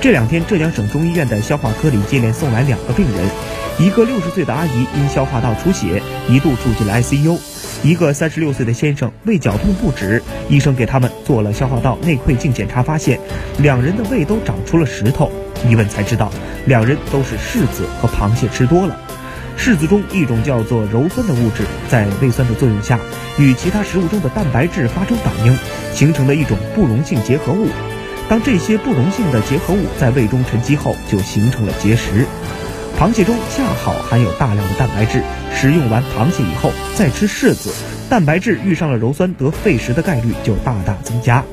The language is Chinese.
这两天，浙江省中医院的消化科里接连送来两个病人，一个六十岁的阿姨因消化道出血，一度住进了 ICU；一个三十六岁的先生胃绞痛不止，医生给他们做了消化道内窥镜检查，发现两人的胃都长出了石头。一问才知道，两人都是柿子和螃蟹吃多了。柿子中一种叫做鞣酸的物质，在胃酸的作用下，与其他食物中的蛋白质发生反应，形成了一种不溶性结合物。当这些不溶性的结合物在胃中沉积后，就形成了结石。螃蟹中恰好含有大量的蛋白质，食用完螃蟹以后再吃柿子，蛋白质遇上了鞣酸得肺石的概率就大大增加。